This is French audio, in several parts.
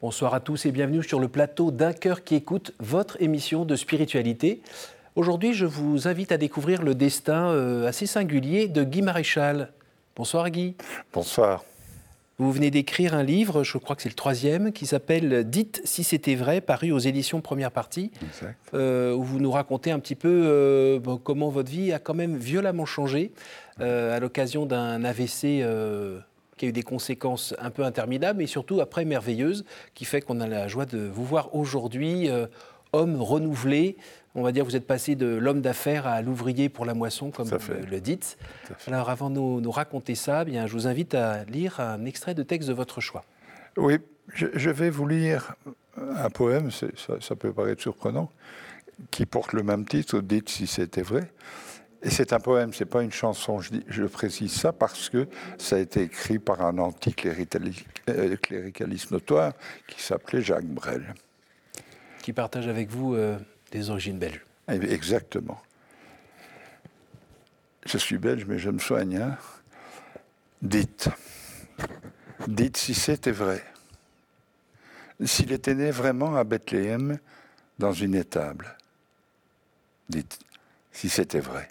Bonsoir à tous et bienvenue sur le plateau d'un cœur qui écoute votre émission de spiritualité. Aujourd'hui, je vous invite à découvrir le destin euh, assez singulier de Guy Maréchal. Bonsoir Guy. Bonsoir. Vous venez d'écrire un livre, je crois que c'est le troisième, qui s'appelle Dites si c'était vrai, paru aux éditions Première Partie, euh, où vous nous racontez un petit peu euh, comment votre vie a quand même violemment changé à l'occasion d'un AVC qui a eu des conséquences un peu interminables, mais surtout après merveilleuses, qui fait qu'on a la joie de vous voir aujourd'hui, euh, homme renouvelé. On va dire vous êtes passé de l'homme d'affaires à l'ouvrier pour la moisson, comme vous le dites. Alors avant de nous, raconter ça, eh bien, je vous invite à lire un extrait de texte de votre choix. Oui, je, vais vous lire un poème, ça, ça, peut paraître surprenant, qui porte le même titre, Dites si c'était vrai. Et c'est un poème, c'est pas une chanson. Je, précise ça parce que ça a été écrit par un anticléricaliste notoire qui s'appelait Jacques Brel. Qui partage avec vous euh, des origines belges. Eh exactement. Je suis belge, mais je me soigne. Hein. Dites, dites si c'était vrai. S'il était né vraiment à Bethléem, dans une étable. Dites si c'était vrai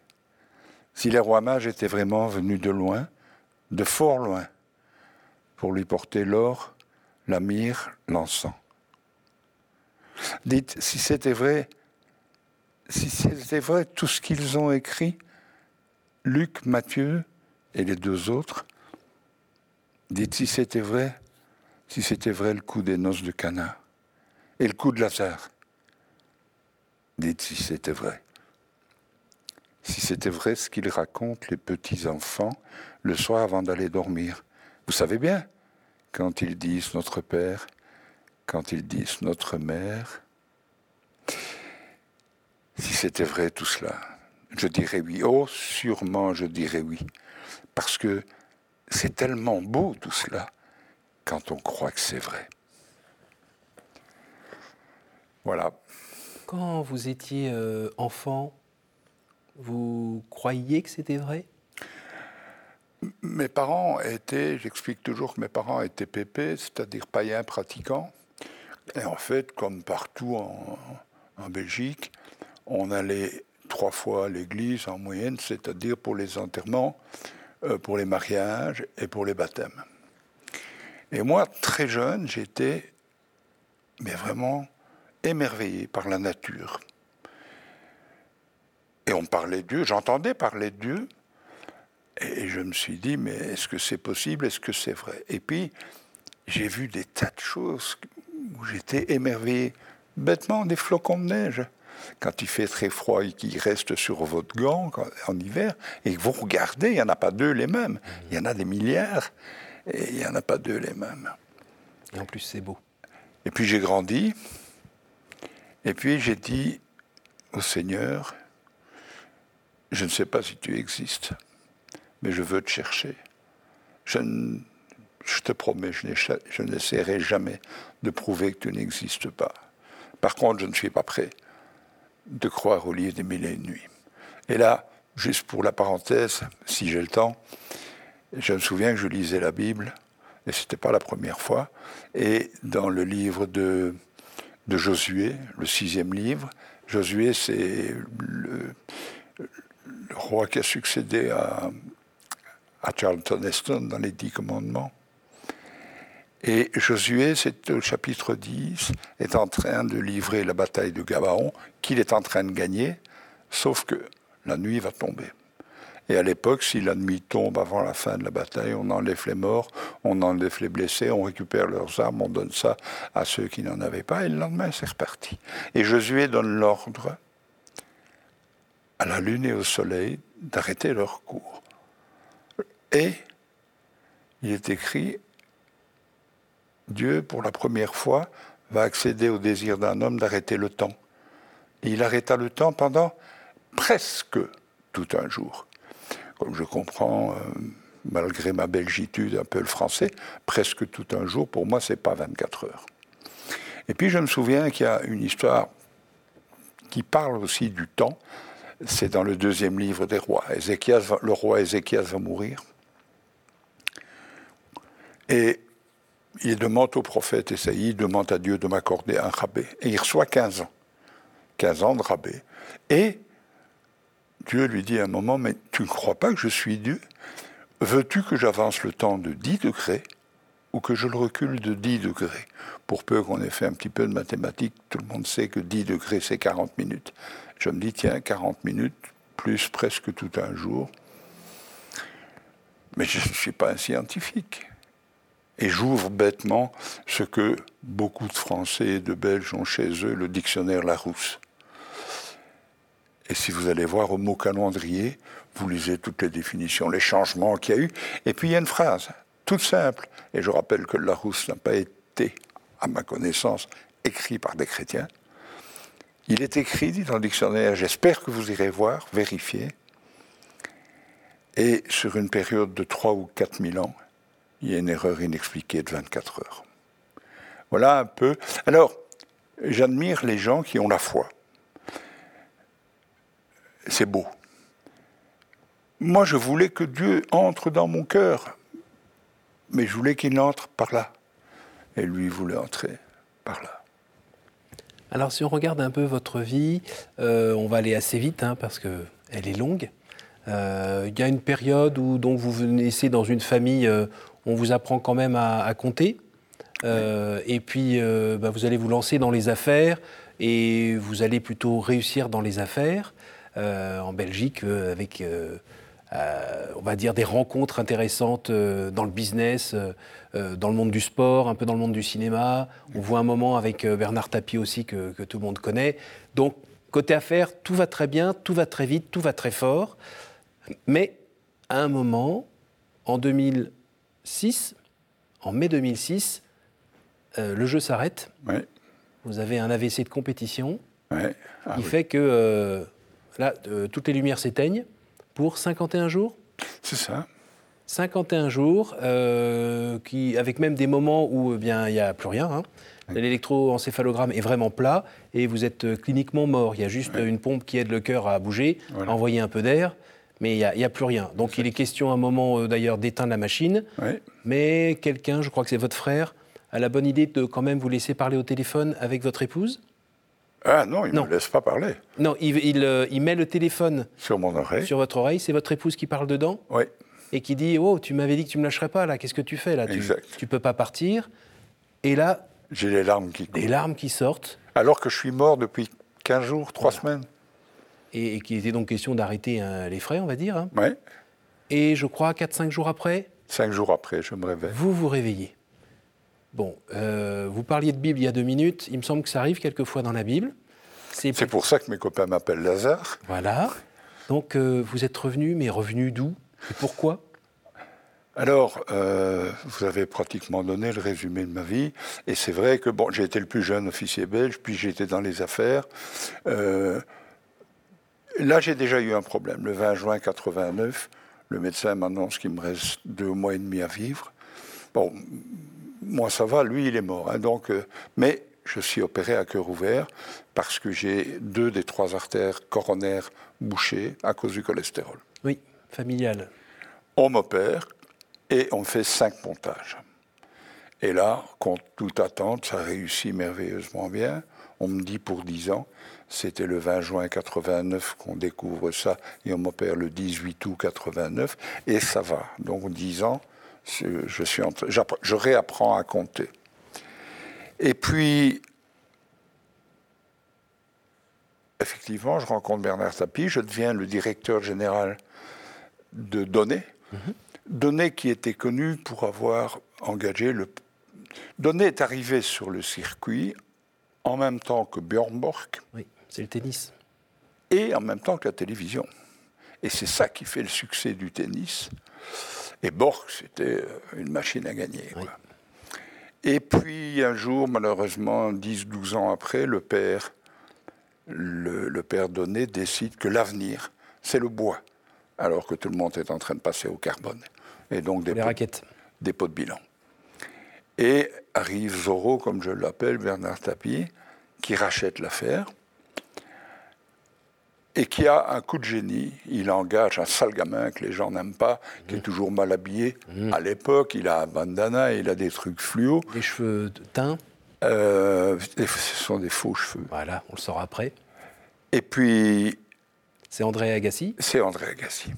si les rois mages étaient vraiment venus de loin, de fort loin, pour lui porter l'or, la myrrhe, l'encens. Dites, si c'était vrai, si c'était vrai tout ce qu'ils ont écrit, Luc, Matthieu et les deux autres, dites si c'était vrai, si c'était vrai le coup des noces de Cana et le coup de Lazare. Dites si c'était vrai si c'était vrai ce qu'ils racontent les petits-enfants le soir avant d'aller dormir. Vous savez bien, quand ils disent notre Père, quand ils disent notre Mère, si c'était vrai tout cela, je dirais oui. Oh, sûrement je dirais oui. Parce que c'est tellement beau tout cela quand on croit que c'est vrai. Voilà. Quand vous étiez euh, enfant, vous croyiez que c'était vrai? Mes parents étaient, j'explique toujours que mes parents étaient pépés, c'est-à-dire païens pratiquants. Et en fait, comme partout en, Belgique, on allait trois fois à l'église en moyenne, c'est-à-dire pour les enterrements, euh, pour les mariages et pour les baptêmes. Et moi, très jeune, j'étais mais vraiment émerveillé par la nature. Et on parlait de Dieu, j'entendais parler de Dieu, et je me suis dit, mais est-ce que c'est possible, est-ce que c'est vrai? Et puis, j'ai vu des tas de choses où j'étais émerveillé, bêtement, des flocons de neige. Quand il fait très froid et qu'il reste sur votre gant en hiver, et que vous regardez, il n'y en a pas deux les mêmes. Il y en a des milliards, et il n'y en a pas deux les mêmes. Et en plus, c'est beau. Et puis j'ai grandi, et puis j'ai dit au Seigneur, je ne sais pas si tu existes, mais je veux te chercher. Je, te promets, je n'essaierai jamais de prouver que tu n'existes pas. Par contre, je ne suis pas prêt de croire au livre des mille et une nuits. Et là, juste pour la parenthèse, si j'ai le temps, je me souviens que je lisais la Bible, et ce n'était pas la première fois, et dans le livre de, de Josué, le sixième livre, Josué, c'est le, le roi qui a succédé à, Charlton Heston dans les Dix Commandements. Et Josué, c'est au chapitre 10, est en train de livrer la bataille de Gabaon, qu'il est en train de gagner, sauf que la nuit va tomber. Et à l'époque, si la nuit tombe avant la fin de la bataille, on enlève les morts, on enlève les blessés, on récupère leurs armes, on donne ça à ceux qui n'en avaient pas, et le lendemain, c'est reparti. Et Josué donne l'ordre à la lune et au soleil d'arrêter leur cours. Et il est écrit, Dieu, pour la première fois, va accéder au désir d'un homme d'arrêter le temps. Il arrêta le temps pendant presque tout un jour. Comme je comprends, euh, malgré ma belgitude, un peu le français, presque tout un jour, pour moi, c'est pas 24 heures. Et puis je me souviens qu'il y a une histoire qui parle aussi du temps, c'est dans le deuxième livre des rois. le roi Ézéchias va mourir. Et il demande au prophète Esaïe, il demande à Dieu de m'accorder un rabais. Et il reçoit 15 ans. 15 ans de rabais. Et Dieu lui dit à un moment, mais tu ne crois pas que je suis Dieu? Veux-tu que j'avance le temps de 10 degrés ou que je le recule de 10 degrés? Pour peu qu'on ait fait un petit peu de mathématiques, tout le monde sait que 10 degrés, c'est 40 minutes. Je me dis, tiens, 40 minutes, plus presque tout un jour. Mais je ne suis pas un scientifique. Et j'ouvre bêtement ce que beaucoup de Français et de Belges ont chez eux, le dictionnaire Larousse. Et si vous allez voir au mot calendrier, vous lisez toutes les définitions, les changements qu'il y a eu. Et puis il y a une phrase, toute simple. Et je rappelle que Larousse n'a pas été, à ma connaissance, écrit par des chrétiens. Il est écrit, dit dans le dictionnaire, j'espère que vous irez voir, vérifier. Et sur une période de 3 ou 4 000 ans, il y a une erreur inexpliquée de 24 heures. Voilà un peu. Alors, j'admire les gens qui ont la foi c'est beau. Moi, je voulais que Dieu entre dans mon cœur, mais je voulais qu'il entre par là. Et lui voulait entrer par là. Alors, si on regarde un peu votre vie, euh, on va aller assez vite hein, parce qu'elle est longue. Euh, il y a une période où donc, vous naissez dans une famille, euh, on vous apprend quand même à, compter. Et puis, bah, vous allez vous lancer dans les affaires et vous allez plutôt réussir dans les affaires. En Belgique avec, euh, on va dire, des rencontres intéressantes dans le business, dans le monde du sport, un peu dans le monde du cinéma. On voit un moment avec Bernard Tapie aussi que, tout le monde connaît. Donc, côté affaires, tout va très bien, tout va très vite, tout va très fort. Mais à un moment, en 2006, en mai 2006, le jeu s'arrête. Vous avez un AVC de compétition. Ouais. Ah il fait que Là, euh, toutes les lumières s'éteignent pour 51 jours? C'est ça. 51 jours, euh, qui, avec même des moments où eh bien il n'y a plus rien. Hein. L'électroencéphalogramme est vraiment plat et vous êtes euh, cliniquement mort. Il y a juste une pompe qui aide le cœur à bouger, à envoyer un peu d'air, mais il n'y a, plus rien. Donc il est question à un moment d'ailleurs d'éteindre la machine. Mais quelqu'un, je crois que c'est votre frère, a la bonne idée de quand même vous laisser parler au téléphone avec votre épouse? Ah non, il ne me laisse pas parler. Non, euh, il, met le téléphone sur mon oreille. Sur votre oreille. C'est votre épouse qui parle dedans Oui. Et qui dit Oh, tu m'avais dit que tu ne me lâcherais pas, là. Qu'est-ce que tu fais, là exact. Tu ne peux pas partir. Et là. J'ai les larmes qui coulent. Les larmes qui sortent. Alors que je suis mort depuis 15 jours, 3 semaines. Et, qu'il était donc question d'arrêter hein, les frais, on va dire. Hein. Oui. Et je crois 4-5 jours après 5 jours après, je me réveille. Vous vous réveillez. Bon, euh, vous parliez de Bible il y a deux minutes. Il me semble que ça arrive quelquefois dans la Bible. C'est pour ça que mes copains m'appellent Lazare. Voilà. Donc euh, vous êtes revenu, mais revenu d'où Et pourquoi? Alors, euh, vous avez pratiquement donné le résumé de ma vie, et c'est vrai que bon, j'ai été le plus jeune officier belge, puis j'ai été dans les affaires. Euh, là, j'ai déjà eu un problème. Le 20 juin 89, le médecin m'annonce qu'il me reste deux mois et demi à vivre. Bon, moi ça va, lui il est mort. Hein, donc, mais je suis opéré à cœur ouvert parce que j'ai deux des trois artères coronaires bouchées à cause du cholestérol. Oui, familial. On m'opère et on fait cinq montages. Et là, contre toute attente, ça réussit merveilleusement bien. On me dit pour 10 ans, c'était le 20 juin 89 qu'on découvre ça, et on m'opère le 18 août 89, et ça va. Donc 10 ans, je, suis je réapprends à compter. Et puis, effectivement, je rencontre Bernard Tapie, je deviens le directeur général de Données. Mhm. Données qui était connu pour avoir engagé le. Données est arrivé sur le circuit en même temps que Björn Borg. Oui, c'est le tennis. Et en même temps que la télévision. Et c'est ça qui fait le succès du tennis. Et Borg, c'était une machine à gagner. Et puis un jour, malheureusement, 10-12 ans après, le père, le, père Donné décide que l'avenir, c'est le bois, alors que tout le monde est en train de passer au carbone. Et donc des, pots, des pots de bilan. Et arrive Zorro, comme je l'appelle, Bernard Tapie, qui rachète l'affaire. Et qui a un coup de génie. Il engage un sale gamin que les gens n'aiment pas, qui est mmh. toujours mal habillé. Mmh. À l'époque, il a un bandana, il a des trucs fluo. Des cheveux teints euh, Ce sont des faux cheveux. Voilà, on le saura après. Et puis. C'est André Agassi C'est André Agassi.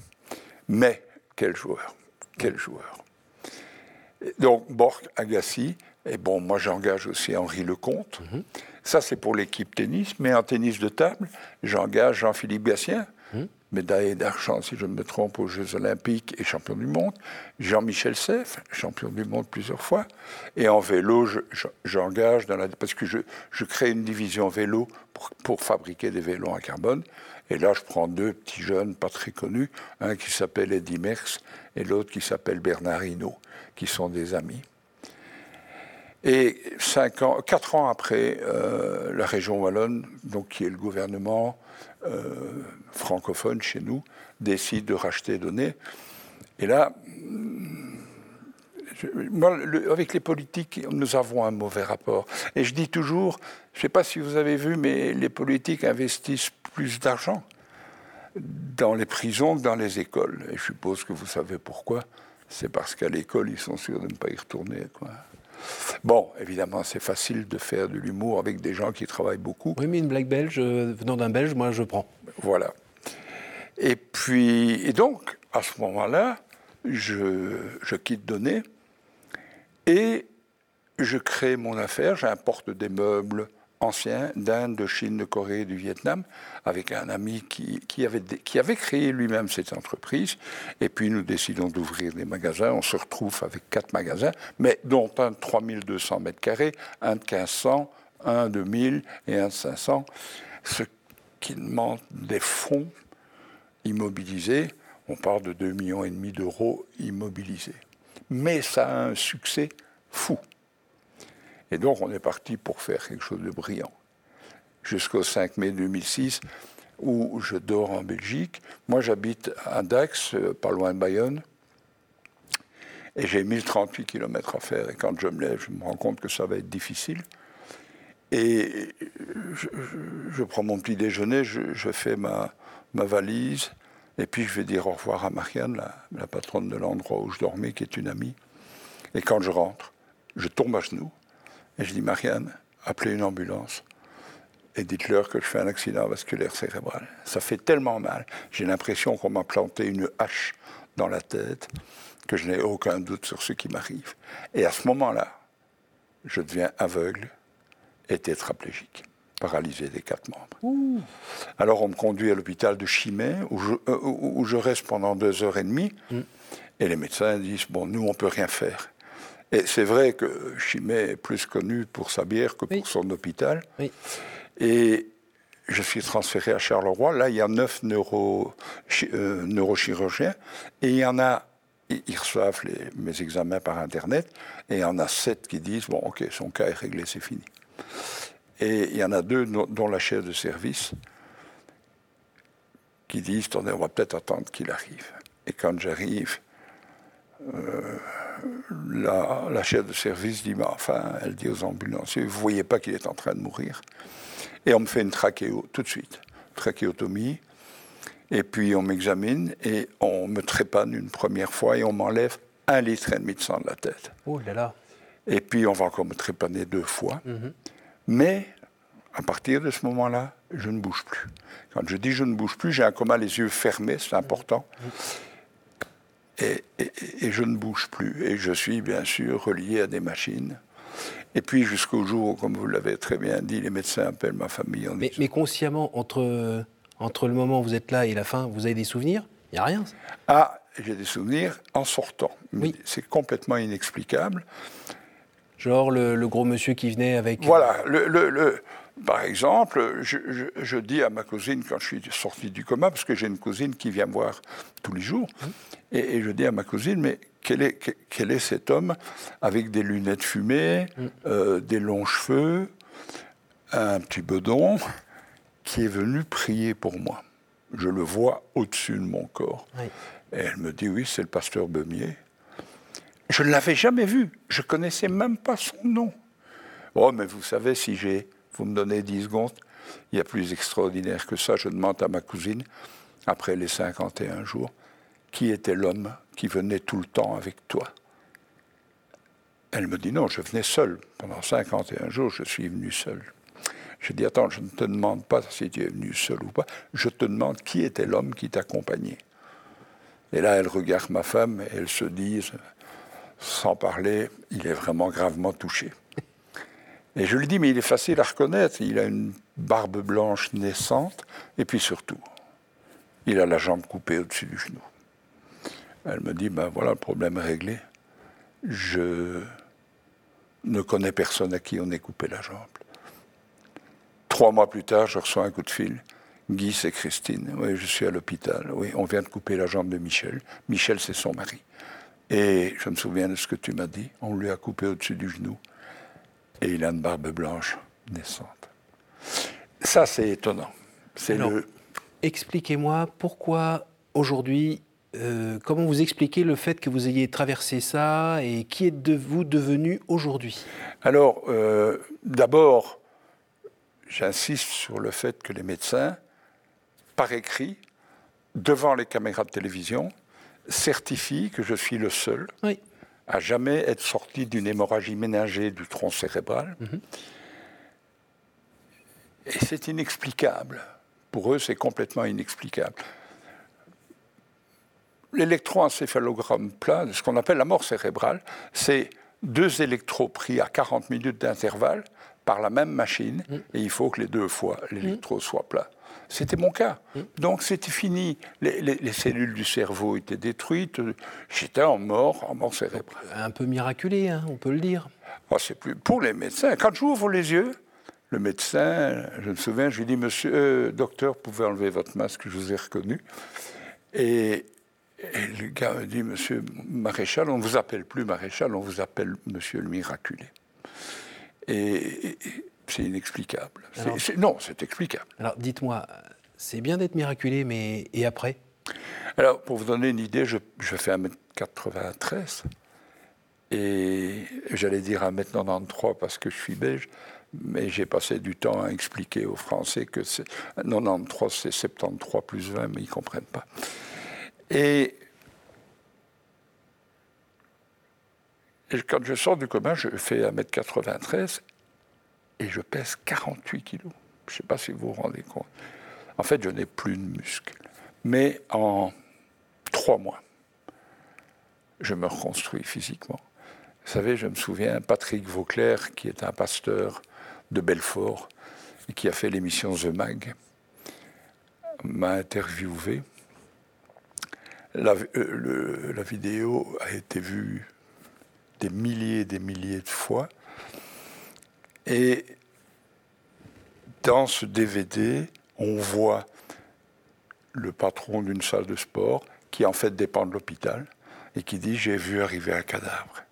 Mais quel joueur Quel joueur Donc, Borg, Agassi, et bon, moi j'engage aussi Henri Lecomte. Mhm. Ça, c'est pour l'équipe tennis. Mais en tennis de table, j'engage Jean-Philippe Gassien, mhm. médaillé d'argent, si je ne me trompe, aux Jeux Olympiques et champion du monde. Jean-Michel Seff, champion du monde plusieurs fois. Et en vélo, j'engage, parce que je, je, crée une division vélo pour, pour, fabriquer des vélos en carbone. Et là, je prends deux petits jeunes pas très connus, un qui s'appelle Eddie Merckx et l'autre qui s'appelle Bernard Hinault, qui sont des amis. Et cinq ans, quatre ans après, euh, la région wallonne, donc qui est le gouvernement euh, francophone chez nous, décide de racheter données. Et là, moi, avec les politiques, nous avons un mauvais rapport. Et je dis toujours, je ne sais pas si vous avez vu, mais les politiques investissent plus d'argent dans les prisons que dans les écoles. Et je suppose que vous savez pourquoi. C'est parce qu'à l'école, ils sont sûrs de ne pas y retourner. Bon, évidemment, c'est facile de faire de l'humour avec des gens qui travaillent beaucoup. Oui, mais une blague belge, euh, venant d'un belge, moi, je prends. Voilà. Et puis, et donc, à ce moment-là, je, je quitte Donné et je crée mon affaire. J'importe des meubles ancien d'Inde, de Chine, de Corée, du Vietnam, avec un ami qui, qui avait, qui avait créé lui-même cette entreprise. Et puis nous décidons d'ouvrir des magasins. On se retrouve avec quatre magasins, mais dont un de 3200 mètres carrés, un de 1500, un de 1000 et un de 500. Ce qui demande des fonds immobilisés. On parle de 2,5 millions d'euros immobilisés. Mais ça a un succès fou. Et donc on est parti pour faire quelque chose de brillant. Jusqu'au 5 mai 2006, où je dors en Belgique. Moi j'habite à Dax, euh, pas loin de Bayonne. Et j'ai 1038 km à faire. Et quand je me lève, je me rends compte que ça va être difficile. Et je, prends mon petit déjeuner, je, fais ma, valise, et puis je vais dire au revoir à Marianne, la, la patronne de l'endroit où je dormais, qui est une amie. Et quand je rentre, je tombe à genoux, et je dis, Marianne, appelez une ambulance et dites-leur que je fais un accident vasculaire cérébral. Ça fait tellement mal. J'ai l'impression qu'on m'a planté une hache dans la tête que je n'ai aucun doute sur ce qui m'arrive. Et à ce moment-là, je deviens aveugle et tétraplégique, paralysé des quatre membres. Alors on me conduit à l'hôpital de Chimay, où je, euh, où je, reste pendant deux heures et demie, mm. et les médecins disent, bon, nous, on peut rien faire. Et c'est vrai que Chimay est plus connu pour sa bière que pour son hôpital. Et je suis transféré à Charleroi. Là, il y a neuf neuro, euh, neurochirurgiens et il y en a, ils reçoivent mes examens par Internet et il y en a sept qui disent Bon, ok, son cas est réglé, c'est fini. Et il y en a deux, dont la chef de service, qui disent on va peut-être attendre qu'il arrive. Et quand j'arrive, euh, la, chef de service dit, enfin, elle dit aux ambulanciers, vous voyez pas qu'il est en train de mourir. Et on me fait une trachéo tout de suite, trachéotomie. Et puis on m'examine et on me trépane une première fois et on m'enlève un litre et demi de sang de la tête. Oh là là. Et puis on va encore me trépaner deux fois. Mhm. Mais à partir de ce moment-là, je ne bouge plus. Quand je dis je ne bouge plus, j'ai un coma les yeux fermés, c'est important. Mhm et, je ne bouge plus. Et je suis bien sûr relié à des machines. Et puis jusqu'au jour, comme vous l'avez très bien dit, les médecins appellent ma famille. mais, mais, consciemment, entre, entre le moment où vous êtes là et la fin, vous avez des souvenirs? Il n'y a rien Ah, j'ai des souvenirs en sortant. Oui. C'est complètement inexplicable. Genre le, gros monsieur qui venait avec... Voilà, le, le, par exemple, je, je, dis à ma cousine quand je suis sorti du coma, parce que j'ai une cousine qui vient me voir tous les jours, hein et, je dis à ma cousine, mais quel est, quel est cet homme avec des lunettes fumées, mm. euh, des longs cheveux, un petit bedon, qui est venu prier pour moi Je le vois au-dessus de mon corps. Et elle me dit, oui, c'est le pasteur Beumier. Je ne l'avais jamais vu, je connaissais même pas son nom. Oh, mais vous savez, si j'ai, vous me donnez 10 secondes, il y a plus extraordinaire que ça. Je demande à ma cousine, après les 51 jours, qui était l'homme qui venait tout le temps avec toi Elle me dit non, je venais seul. Pendant 51 jours, je suis venu seul. Je dis attends, je ne te demande pas si tu es venu seul ou pas, je te demande qui était l'homme qui t'accompagnait. Et là, elle regarde ma femme et elle se dit, sans parler, il est vraiment gravement touché. Et je lui dis, mais il est facile à reconnaître, il a une barbe blanche naissante, et puis surtout, il a la jambe coupée au-dessus du genou. Elle me dit, ben voilà, le problème est réglé. Je ne connais personne à qui on ait coupé la jambe. Trois mois plus tard, je reçois un coup de fil. Guy, c'est Christine. Oui, je suis à l'hôpital. Oui, on vient de couper la jambe de Michel. Michel, c'est son mari. Et je me souviens de ce que tu m'as dit. On lui a coupé au-dessus du genou. Et il a une barbe blanche naissante. Ça, c'est étonnant. C'est le... Expliquez-moi pourquoi aujourd'hui euh, comment vous expliquez le fait que vous ayez traversé ça et qui êtes-vous devenu aujourd'hui? Alors, euh, d'abord, j'insiste sur le fait que les médecins, par écrit, devant les caméras de télévision, certifient que je suis le seul à jamais être sorti d'une hémorragie ménagée du tronc cérébral. Mhm. Et c'est inexplicable. Pour eux, c'est complètement inexplicable l'électroencéphalogramme plat, ce qu'on appelle la mort cérébrale, c'est deux électros pris à 40 minutes d'intervalle par la même machine, mm. et il faut que les deux fois l'électro mm. soit plat. C'était mon cas. Mm. Donc c'était fini. Les, cellules du cerveau étaient détruites. J'étais en mort, en mort cérébrale. Un peu miraculé, hein, on peut le dire. Oh, c'est plus pour les médecins. Quand j'ouvre les yeux, le médecin, je me souviens, je lui dis Monsieur, euh, docteur, vous pouvez enlever votre masque, je vous ai reconnu. Et et le gars me dit, Monsieur Maréchal, on ne vous appelle plus Maréchal, on vous appelle Monsieur le Miraculé. Et, c'est inexplicable. non, c'est explicable. Alors dites-moi, c'est bien d'être miraculé, mais et après? Alors, pour vous donner une idée, je, fais 1m93 et j'allais dire 1m93 parce que je suis belge, mais j'ai passé du temps à expliquer aux Français que 93 c'est 73 plus 20, mais ils ne comprennent pas. Et, quand je sors du commun, je fais 1m93 et je pèse 48 kilos. Je ne sais pas si vous vous rendez compte. En fait, je n'ai plus de muscles. Mais en trois mois, je me reconstruis physiquement. Vous savez, je me souviens, Patrick Vauclair, qui est un pasteur de Belfort et qui a fait l'émission The Mag, m'a interviewé euh, la, vidéo a été vue des milliers et des milliers de fois. Et dans ce DVD, on voit le patron d'une salle de sport qui en fait dépend de l'hôpital et qui dit j'ai vu arriver un cadavre.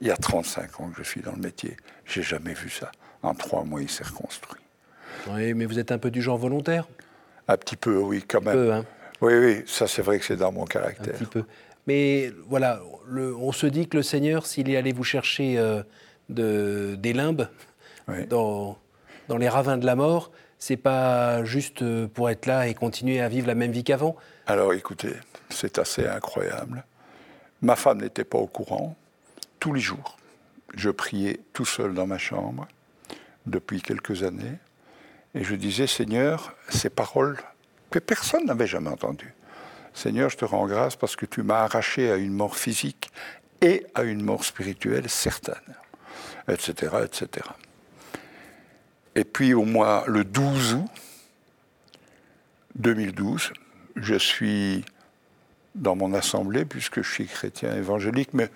Il y a 35 ans que je suis dans le métier, j'ai jamais vu ça. En trois mois, il s'est reconstruit. Oui, mais vous êtes un peu du genre volontaire Un petit peu, oui, quand même. Peu, hein. Oui, oui, ça c'est vrai que c'est dans mon caractère. Un petit peu. Mais voilà, on se dit que le Seigneur, s'il est allé vous chercher euh, de, des limbes dans, dans les ravins de la mort, c'est pas juste euh, pour être là et continuer à vivre la même vie qu'avant Alors écoutez, c'est assez incroyable. Ma femme n'était pas au courant. Tous les jours, je priais tout seul dans ma chambre depuis quelques années et je disais Seigneur, ces paroles que personne n'avait jamais entendu. Seigneur, je te rends grâce parce que tu m'as arraché à une mort physique et à une mort spirituelle certaine, etc., etc. Et puis au mois le 12 août 2012, je suis dans mon assemblée, puisque je suis chrétien évangélique, mais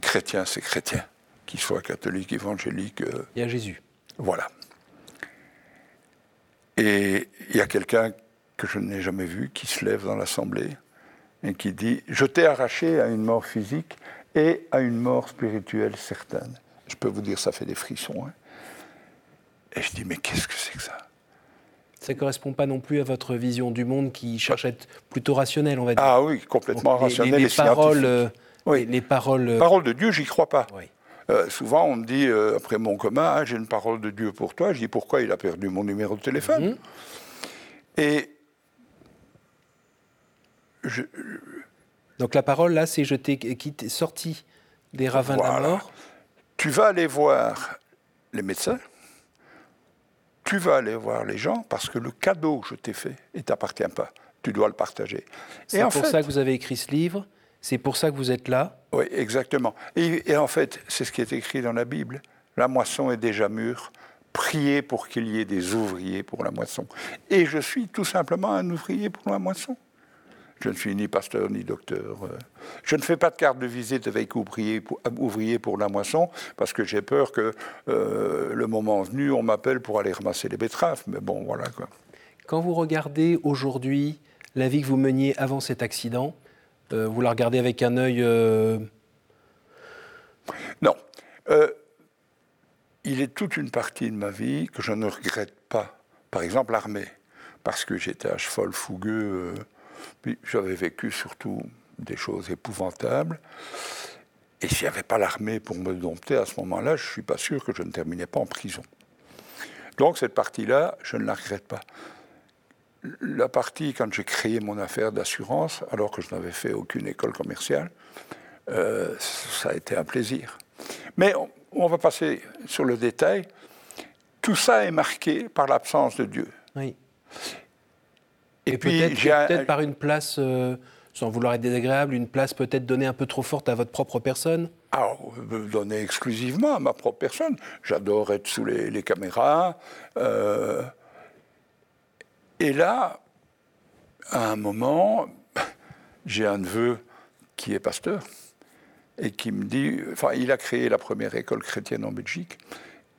chrétien, c'est chrétien, qu'il soit catholique, évangélique. Euh, Il y a Jésus. Voilà. Et il y a quelqu'un que je n'ai jamais vu qui se lève dans l'assemblée et qui dit Je t'ai arraché à une mort physique et à une mort spirituelle certaine. Je peux vous dire, ça fait des frissons. Hein. Et je dis Mais qu'est-ce que c'est que ça? Ça ne correspond pas non plus à votre vision du monde qui cherche à être plutôt rationnelle, on va dire. Ah oui, complètement rationnelle les, les, paroles, euh, oui. les paroles. Euh, paroles de Dieu, j'y crois pas. Oui. Euh, souvent, on me dit, euh, après mon coma, ah, j'ai une parole de Dieu pour toi. Je dis, pourquoi il a perdu mon numéro de téléphone? Mhm. Et Donc la parole, là, c'est je t'ai sorti des ravins de la mort. Tu vas aller voir les médecins, tu vas aller voir les gens, parce que le cadeau que je t'ai fait ne t'appartient pas. Tu dois le partager. C'est pour ça que vous avez écrit ce livre c'est pour ça que vous êtes là Oui, exactement. Et, en fait, c'est ce qui est écrit dans la Bible. La moisson est déjà mûre. Priez pour qu'il y ait des ouvriers pour la moisson. Et je suis tout simplement un ouvrier pour la moisson. Je ne suis ni pasteur ni docteur. Euh. Je ne fais pas de carte de visite avec ouvrier pour, ouvrier pour la moisson parce que j'ai peur que euh, le moment venu, on m'appelle pour aller ramasser les betteraves. Mais bon, voilà quoi. Quand vous regardez aujourd'hui la vie que vous meniez avant cet accident, euh, vous la regardez avec un œil... Euh, non. Euh, il est toute une partie de ma vie que je ne regrette pas. Par exemple, l'armée. Parce que j'étais à cheval fougueux. Puis j'avais vécu surtout des choses épouvantables. Et s'il n'y avait pas l'armée pour me dompter à ce moment-là, je ne suis pas sûr que je ne terminais pas en prison. Donc cette partie-là, je ne la regrette pas la partie quand j'ai créé mon affaire d'assurance, alors que je n'avais fait aucune école commerciale, euh, ça a été un plaisir. Mais on, va passer sur le détail. Tout ça est marqué par l'absence de Dieu. Oui. Et, peut-être par une place, euh, sans vouloir être désagréable, une place peut-être donnée un peu trop forte à votre propre personne alors, ah, donnée exclusivement à ma propre personne. J'adore être sous les, caméras. Euh, et là, à un moment, j'ai un neveu qui est pasteur et qui me dit, enfin, il a créé la première école chrétienne en Belgique,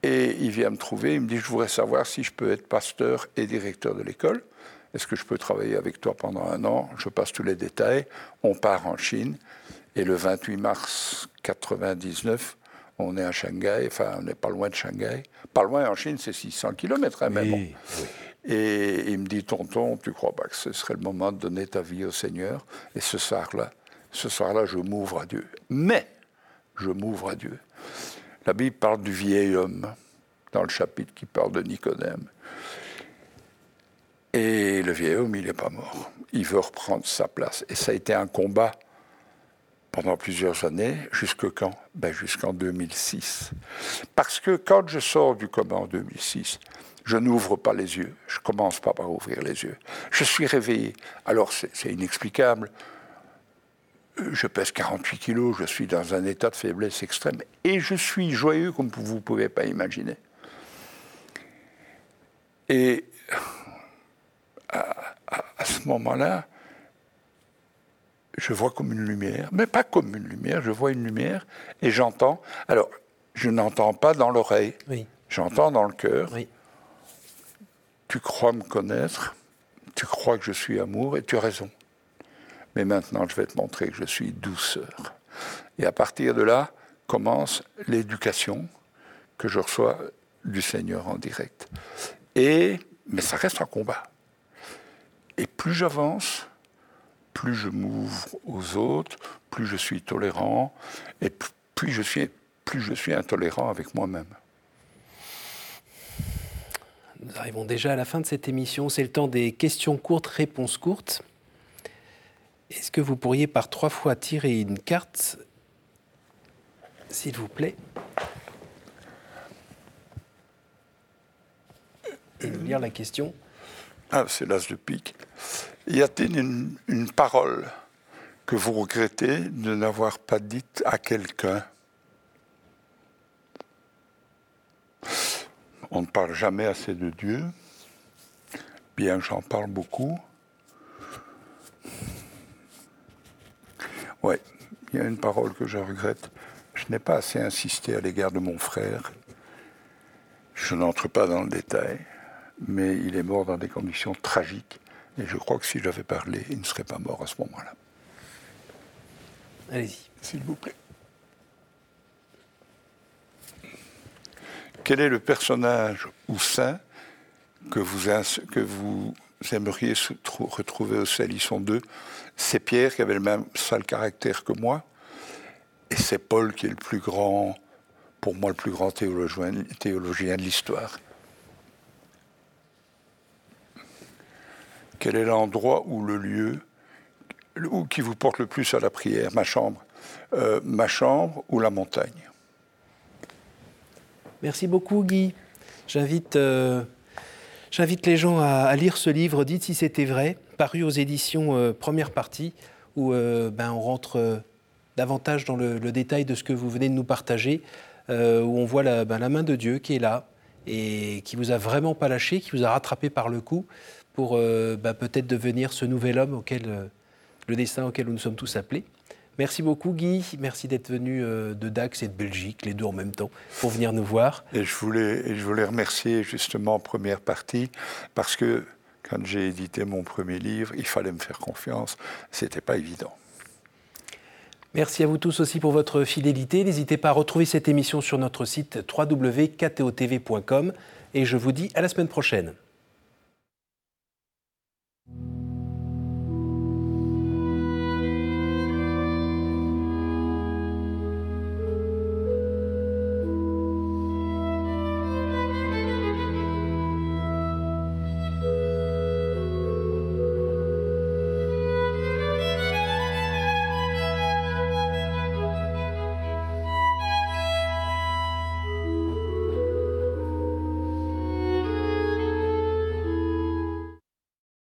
et il vient me trouver, il me dit, je voudrais savoir si je peux être pasteur et directeur de l'école. Est-ce que je peux travailler avec toi pendant un an? Je passe tous les détails. On part en Chine, et le 28 mars 99, on est à Shanghai, enfin, on n'est pas loin de Shanghai. Pas loin en Chine, c'est 600 km, hein. Oui. Et il me dit, tonton, tu crois pas que ce serait le moment de donner ta vie au Seigneur? Et ce soir-là, ce soir-là, je m'ouvre à Dieu. Mais, je m'ouvre à Dieu. La Bible parle du vieil homme, dans le chapitre qui parle de Nicodème. Et le vieil homme, il n'est pas mort. Il veut reprendre sa place. Et ça a été un combat pendant plusieurs années. Jusque quand? Ben Jusqu'en 2006. Parce que quand je sors du coma en 2006, je n'ouvre pas les yeux. Je commence pas par ouvrir les yeux. Je suis réveillé. Alors c'est inexplicable. Je pèse 48 kilos, je suis dans un état de faiblesse extrême et je suis joyeux comme vous ne pouvez pas imaginer. Et à, à ce moment-là, je vois comme une lumière, mais pas comme une lumière, je vois une lumière et j'entends. Alors, je n'entends pas dans l'oreille, oui. j'entends dans le cœur. Oui tu crois me connaître, tu crois que je suis amour et tu as raison. Mais maintenant, je vais te montrer que je suis douceur. Et à partir de là commence l'éducation que je reçois du Seigneur en direct. Et, mais ça reste un combat. Et plus j'avance, plus je m'ouvre aux autres, plus je suis tolérant, et plus je suis, plus je suis intolérant avec moi-même. Nous arrivons déjà à la fin de cette émission. C'est le temps des questions courtes, réponses courtes. Est-ce que vous pourriez par trois fois tirer une carte, s'il vous plaît? Et nous lire la question. Ah, c'est l'as de pique. Y a-t-il une, une parole que vous regrettez de n'avoir pas dite à quelqu'un? On ne parle jamais assez de Dieu, bien j'en parle beaucoup. Oui, il y a une parole que je regrette. Je n'ai pas assez insisté à l'égard de mon frère. Je n'entre pas dans le détail, mais il est mort dans des conditions tragiques. Et je crois que si j'avais parlé, il ne serait pas mort à ce moment-là. Allez-y. S'il vous plaît. Quel est le personnage ou saint que vous, que vous aimeriez retrouver au Salisson 2 C'est Pierre qui avait le même sale caractère que moi, et c'est Paul qui est le plus grand pour moi le plus grand théologien, théologien de l'histoire. Quel est l'endroit ou le lieu ou qui vous porte le plus à la prière Ma chambre. Euh, ma chambre ou la montagne? Merci beaucoup Guy. J'invite euh, les gens à, lire ce livre, dites si c'était vrai, paru aux éditions euh, première partie, où ben, on rentre davantage dans le, détail de ce que vous venez de nous partager, où on voit la, ben, la, main de Dieu qui est là et qui vous a vraiment pas lâché, qui vous a rattrapé par le cou pour ben, peut-être devenir ce nouvel homme auquel le destin auquel nous sommes tous appelés. Merci beaucoup Guy, merci d'être venu euh, de Dax et de Belgique, les deux en même temps, pour venir nous voir. Et je voulais, je voulais remercier justement en première partie, parce que quand j'ai édité mon premier livre, il fallait me faire confiance, c'était pas évident. Merci à vous tous aussi pour votre fidélité. N'hésitez pas à retrouver cette émission sur notre site www.ktotv.com et je vous dis à la semaine prochaine. Thank you.